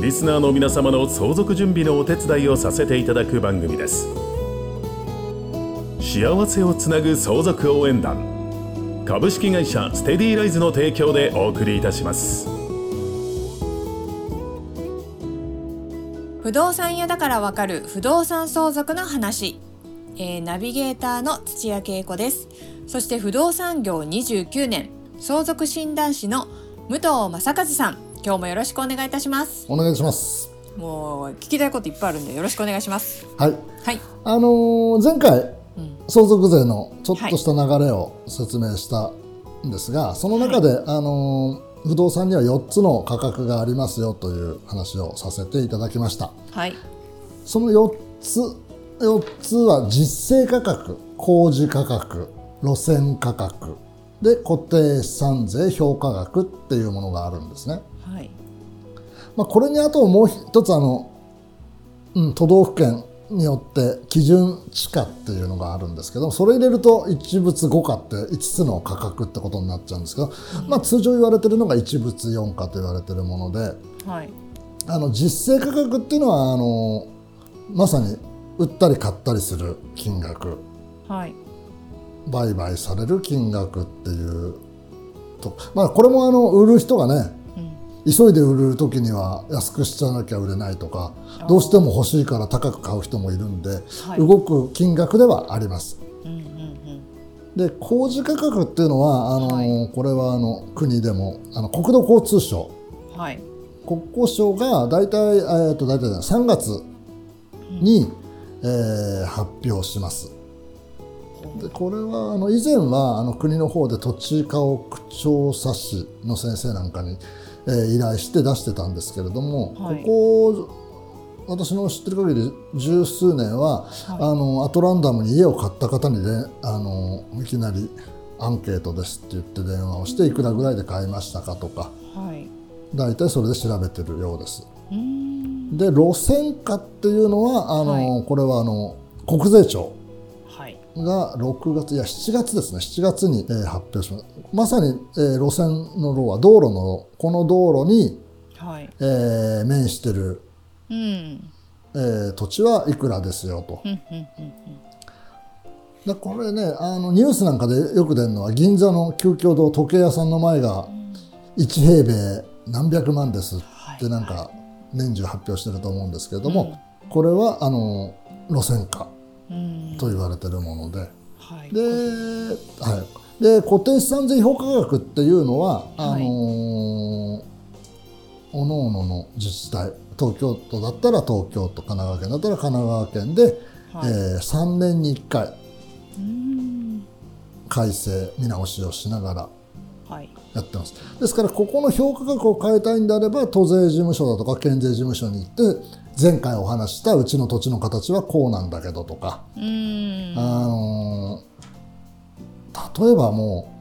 リスナーの皆様の相続準備のお手伝いをさせていただく番組です。幸せをつなぐ相続応援団。株式会社ステディライズの提供でお送りいたします。不動産屋だからわかる不動産相続の話、えーナビゲーターの土屋恵子です。そして不動産業29年相続診断士の武藤正和さん。今日もよろしくお願いいたしますお願いします。もう聞きたいこといっぱいあるんでよろしくお願いしますはい。はいあのー前回、うん相続税のちょっとした流れを説明したんですが、その中で、あのー不動産には4つの価格がありますよという話をさせていただきました。はいその4つ、4つは実勢価格、工事価格、路線価格、で固定資産税評価額っていうものがあるんですね。はいまあ、これにあともう一つあの、うん、都道府県によって基準地価っていうのがあるんですけどそれ入れると一物五価って5つの価格ってことになっちゃうんですけど、まあ、通常言われてるのが一物四価と言われてるものではい。あの実勢価格っていうのはあのまさに売ったり買ったりする金額。はい。売買される金額っていうと、まあ、これもあの売る人がねうん急いで売る時には安くしちゃわなきゃ売れないとかどうしても欲しいから高く買う人もいるんで、はい。動く金額ではあります。うんうんで工事価格っていうのはあの、はい。これはあの国でもあの国土交通省。うんはい。国交省が大体,、えー、と大体じゃない3月に、えー発表します。でこれはあの以前はあの国の方で土地家屋調査士の先生なんかに、えー依頼して出してたんですけれども、はい。ここ私の知ってる限り十数年は、はい。あのアトランダムに家を買った方に、ね、あのいきなりアンケートですって言って電話をしていくらぐらいで買いましたかとかはい。大体それで調べてるようです。で路線価っていうのはあの、はこれはあの国税庁はいが6月いや7月ですね。7月に、えー発表します。まさに、えー路線の路は道路の路この道路に、はい。えー面してる、うん。えー土地はいくらですよと。でこれねあのニュースなんかでよく出るのは銀座の旧経堂時計屋さんの前が1平米何百万ですってなんか年中発表してると思うんですけれども、これはあの路線価うんと言われてるもので、はい。で,、はい、で固定資産税評価額っていうのは、あのーおのおのの自治体東京都だったら東京都神奈川県だったら神奈川県で、はい。えー3年に1回うん。改正見直しをしながらはいやってます。ですからここの評価額を変えたいんであれば都税事務所だとか県税事務所に行って前回お話ししたうちの土地の形はこうなんだけどとか、あのー例えばも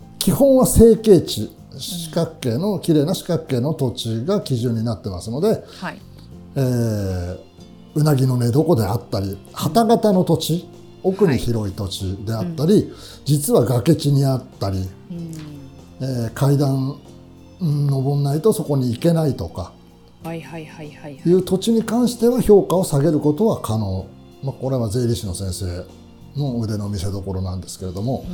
う基本は成形地四角形の綺麗な四角形の土地が基準になってますので、はい。えーうなぎの寝床であったり旗形の土地奥に広い土地であったり、実は崖地にあったり、うん。えー階段うん登んないとそこに行けないとかはいはいはいはいはい。いう土地に関しては評価を下げることは可能、まあ、これは税理士の先生の腕の見せ所なんですけれども、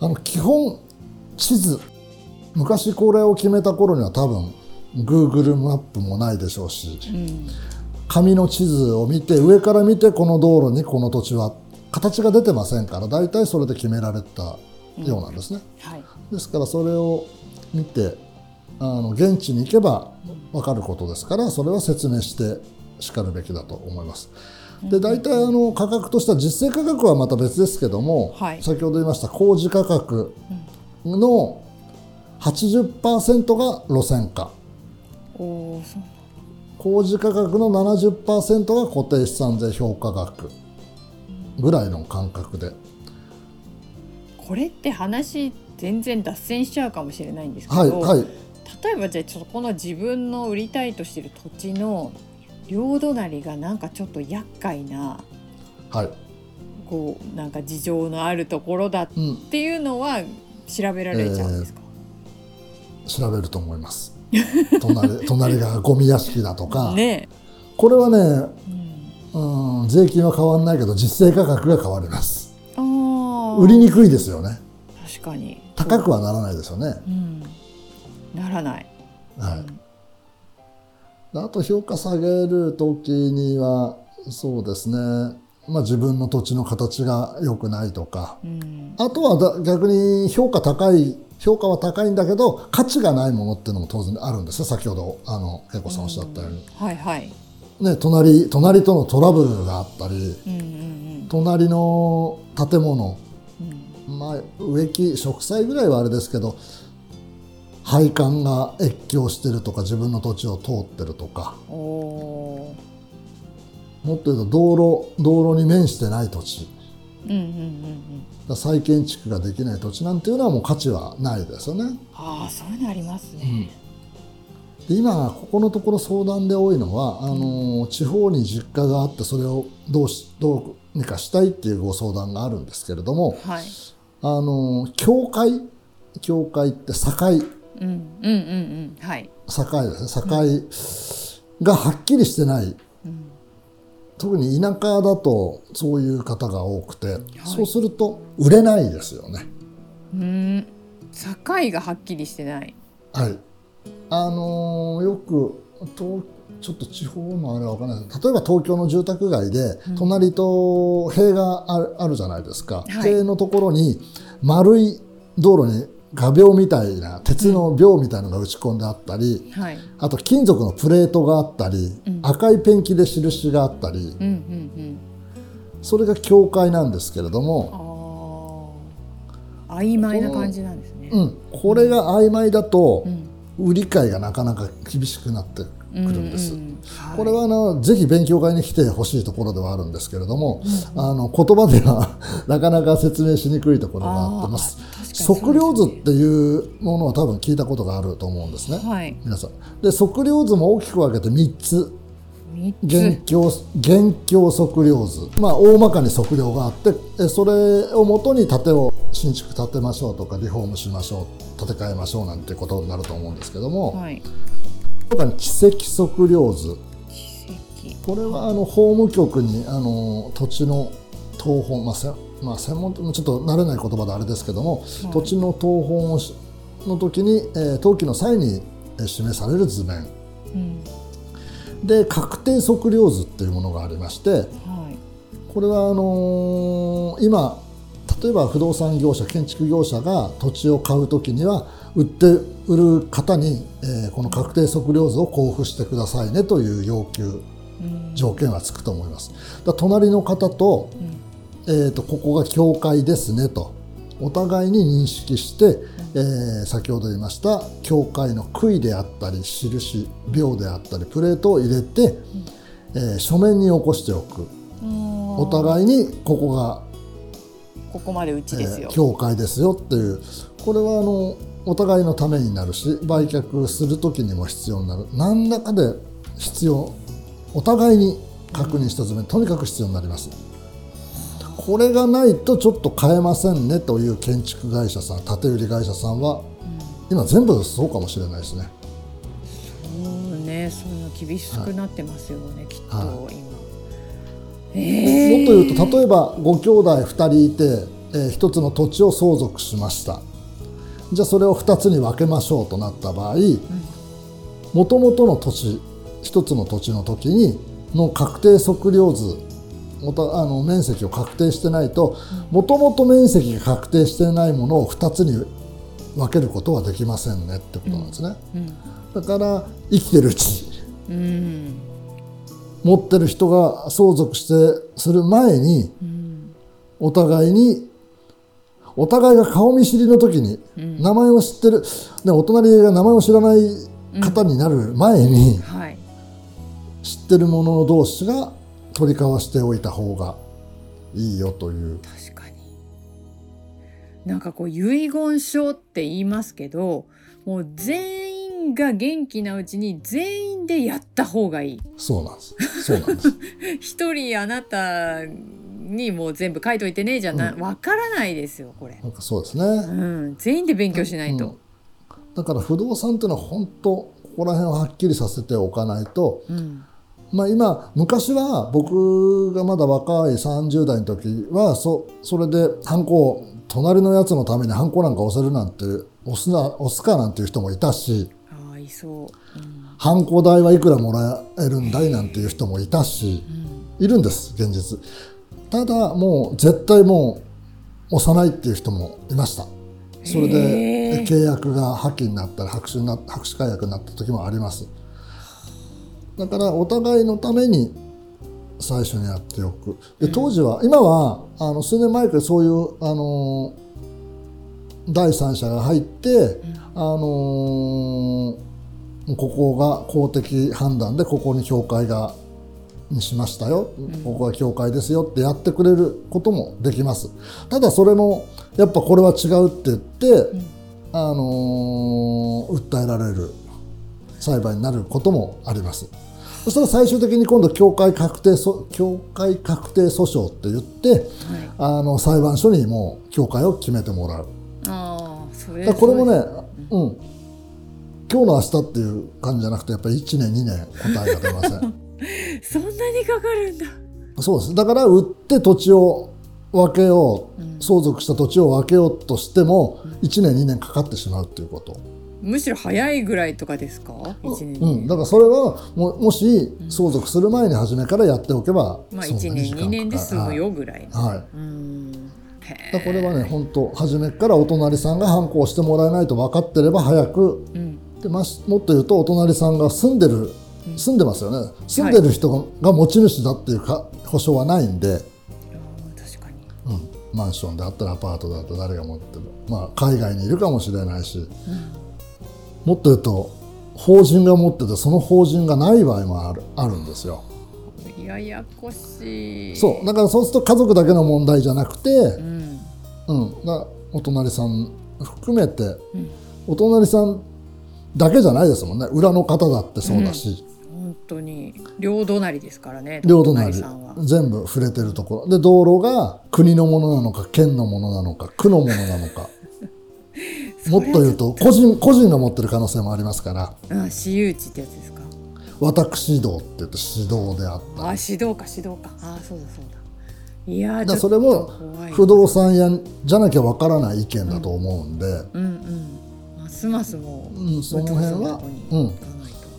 あの基本地図昔これを決めた頃には多分 Google マップもないでしょうしうん。紙の地図を見て上から見てこの道路にこの土地は形が出てませんから大体それで決められたようなんですね。はい。ですからそれを見てあの現地に行けば分かることですからそれは説明してしかるべきだと思います。で大体あの価格としては実勢価格はまた別ですけども、はい。先ほど言いました工事価格の80%が路線価。おおそう。公示価格の70%が固定資産税評価額ぐらいの感覚で。これって話全然脱線しちゃうかもしれないんですけど、はいはい。例えばじゃあちょっとこの自分の売りたいとしてる土地の両隣がなんかちょっと厄介なはい、こうなんか事情のあるところだっうん、ていうのは調べられちゃうんですか、調べると思います。隣隣がゴミ屋敷だとか、ねこれはね、え、うん、うん、税金は変わらないけど実勢価格が変わります。売りにくいですよね。確かに。高くはならないですよね、うん、ならない、はい。あと評価下げる時にはそうですね、まあ、自分の土地の形が良くないとか。うん。あとはだ逆に評価高い評価は高いんだけど価値がないものっていうのも当然あるんですよ。先ほどあの恵子さんおっしゃったように、はいはい、ね、隣隣とのトラブルがあったりうんうん隣の建物うん。うん、まあ、植木植栽ぐらいはあれですけど配管が越境してるとか自分の土地を通ってるとか。もっと言うと道路道路に面してない土地。ー、うんうんうんうん、だ再建築ができない土地なんていうのはもう価値はないですよね。ああそういうのありますね。で今ここのところ相談で多いのはあの地方に実家があってそれをどうしどうにかしたいっていうご相談があるんですけれどもはい。あの教会教会って境うんうんうんうんはい。境ですね境がはっきりしてないうん特に田舎だとそういう方が多くて、そうすると売れないですよね。うん境がはっきりしてない。はい、あのーよくとちょっと地方のあれは分からないです。例えば東京の住宅街で隣と塀があるあるじゃないですか、はい。塀のところに丸い道路に画鋲みたいな鉄の鋲みたいなのが打ち込んであったり、はい。あと金属のプレートがあったり、うん。赤いペンキで印があったり。うんうんそれが教会なんですけれども、曖昧な感じなんですね。うん、これが曖昧だとうん売り買いがなかなか厳しくなってくるんです。うんうんうんこれはあのぜひ勉強会に来てほしいところではあるんですけれども、あの言葉では なかなか説明しにくいところがあってます。測量図っていうものは多分聞いたことがあると思うんですね。はい。皆さん。で測量図も大きく分けて3つ。三現つ。況現況測量図、まあ、大まかに測量があってえそれをもとに建てを新築建てましょうとかリフォームしましょう建て替えましょうなんてことになると思うんですけども、はい。他に地籍測量図奇跡。これはあの法務局にあの土地の謄本、まあせまあ、専門ちょっと慣れない言葉であれですけども、土地の謄本をしの時に、えー登記の際にえー示される図面うん。で確定測量図っていうものがありましてはい。これはあのー今例えば不動産業者建築業者が土地を買う時には売って売る方に、えーこの確定測量図を交付してくださいねという要求うん。条件はつくと思います。だ隣の方と,、えー、とここが境界ですねとお互いに認識して、えー先ほど言いました境界の杭であったり印秒であったりプレートを入れて、えー書面に起こしておく。おお互いにここが、ここまでうちですよ。えー。境界ですよっていう。これはあのお互いのためになるし売却する時にも必要になる。何らかで必要お互いに確認した図面、とにかく必要になりますこれがないとちょっと買えませんねという建築会社さん建て売り会社さんは今全部そうかもしれないですね。そうね、そういうの厳しくなってますよね、きっとは今。もえっと言うと例えばご兄弟2人いて、えー1つの土地を相続しました。じゃあそれを2つに分けましょうとなった場合もともとの土地1つの土地の時にの確定測量図あの面積を確定してないともともと面積が確定してないものを2つに分けることはできませんねってことなんですね、だから生きてるうちにうん、うん、持ってる人が相続してする前にうん、お互いにお互いが顔見知りの時にうん。名前を知ってる、ね、お隣が名前を知らない方になる前にはい。知ってる者同士が取り交わしておいた方がいいよという。確かに。なんかこう遺言書って言いますけどもう全員が元気なうちに全員でやった方がいい。そうなんです。そうなんです。一人あなたにもう全部書いといてねじゃなわ、からないですよこれ、なんかそうですね、うん、全員で勉強しないと、だから不動産っていうのは本当ここら辺をはっきりさせておかないとうんまあ今昔は僕がまだ若い30代の時はそそれでハンコを隣のやつのためにハンコなんか押せるなんて押すな押すかなんていう人もいたしああいそう、うん。ハンコ代はいくらもらえるんだいなんていう人もいたしいるんです現実。ただもう絶対もう押さないっていう人もいました。それで契約が破棄になったり白紙にな白紙解約になった時もありますだからお互いのために最初にやっておく。で当時は、今はあの数年前からそういうあの第三者が入って、あのここが公的判断でここに教会がにしましたよ、ここが教会ですよってやってくれることもできます。ただそれもやっぱこれは違うって言って、あの訴えられる裁判になることもありますそしたら最終的に今度教会確定そ教会確定訴訟って言ってあの裁判所にもう教会を決めてもらう。ああそれこれもね、うん、今日の明日っていう感じじゃなくてやっぱり1年2年答えが出ません。そんなにかかるんだ。そうです。だから売って土地を分けよう、相続した土地を分けようとしても1年2年かかってしまうっていうこと、むしろ早いぐらいとかですか？一年うん、だからそれはももし相続する前に初めからやっておけば、まあそんな1年に時間かか2年で済むよぐらいの。はい、はい。うんへだこれはね本当初めからお隣さんが反抗してもらえないと分かってれば早く。えうん。でましもっと言うとお隣さんが住んでる住んでますよね。住んでる人が持ち主だっていうか保証はないんで、あー確かに。うん、マンションであったらアパートだったら誰が持ってる。まあ海外にいるかもしれないし、もっと言うと法人が持っててその法人がない場合もあるあるんですよ。ややこしい。そう。だからそうすると家族だけの問題じゃなくて、うん。うん、だお隣さん含めて、お隣さんだけじゃないですもんね。裏の方だってそうだし、本当に両隣ですからね両隣さんは。全部触れてるところ。で道路が国のものなのか県のものなのか区のものなのかもっと言うと個人個人が持ってる可能性もありますから。あ私有地ってやつですか？私道って言って指導であったあ指導か指導か。あそうだそうだ。いやーだそれも不動産屋じゃなきゃわからない意見だと思うんで、うんうんますますもう、うんその辺はうん。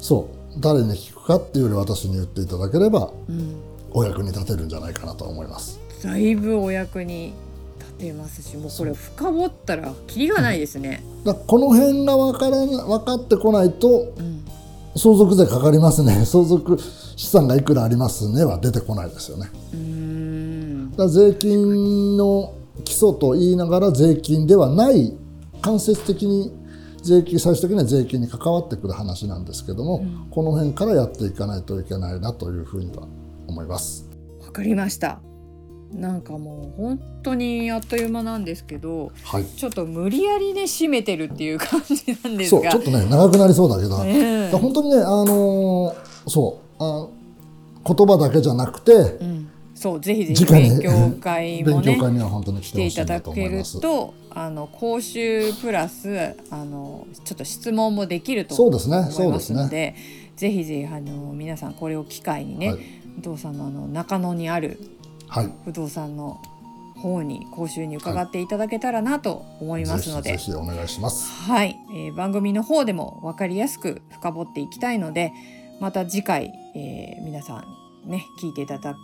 そう。誰に聞くかっていうより私に言っていただければうん。お役に立てるんじゃないかなと思います。だいぶお役に立てますしもうこれ深掘ったらキリがないですね。だこの辺が分からな分かってこないとうん、相続税かかりますね 相続資産がいくらありますねは出てこないですよね。うーんだから税金の基礎と言いながら税金ではない間接的に税金最終的には税金に関わってくる話なんですけども、この辺からやっていかないといけないなというふうには思います。わかりました。なんかもう本当にあっという間なんですけどはい。ちょっと無理やりね締めてるっていう感じなんですが。そうちょっとね長くなりそうだけど、ね本当にねあのーそうあ言葉だけじゃなくてうん、そうぜひぜひ勉強会もねは本当に来来ていただけるとあの講習プラスあのちょっと質問もできるとそうですね思いそうですますのでね。ぜひぜひあの皆さんこれを機会にね、はい。不動産のあの中野にあるはい。不動産の方に講習に伺っていただけたらなと思いますので、ぜひぜひお願いします。はい、えー番組の方でも分かりやすく深掘っていきたいのでまた次回、えー皆さんね聞いていただ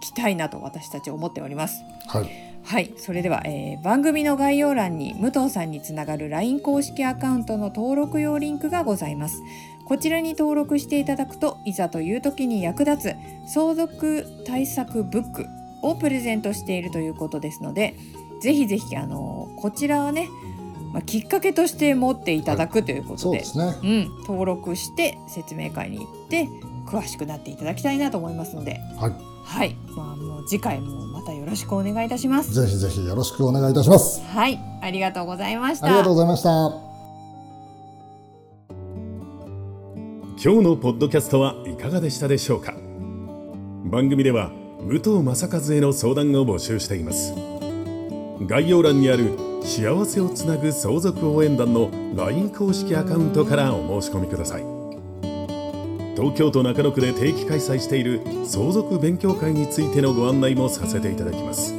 きたいなと私たち思っております。はい。はい、それでは、えー番組の概要欄に武藤さんにつながる LINE 公式アカウントの登録用リンクがございます。こちらに登録していただくといざという時に役立つ相続対策ブックをプレゼントしているということですのでぜひぜひあのこちらはね、まあ、きっかけとして持っていただくということで,、そうですね。うん、登録して説明会に行って詳しくなっていただきたいなと思いますので。はい。はい。まあもう次回もまたよろしくお願いいたします。ぜひぜひよろしくお願いいたします。はい。ありがとうございました。ありがとうございました。今日のポッドキャストはいかがでしたでしょうか。番組では武藤正和への相談を募集しています。概要欄にある幸せをつなぐ相続応援団の LINE 公式アカウントからお申し込みください。東京都中野区で定期開催している相続勉強会についてのご案内もさせていただきます。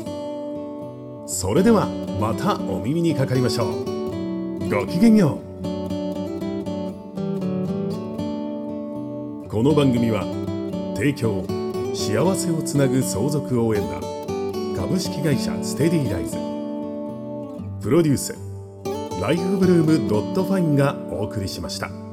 それではまたお耳にかかりましょう。ごきげんよう。この番組は提供幸せをつなぐ相続応援団。株式会社ステディライズ。プロデュース。ライフブルームドットファインがお送りしました。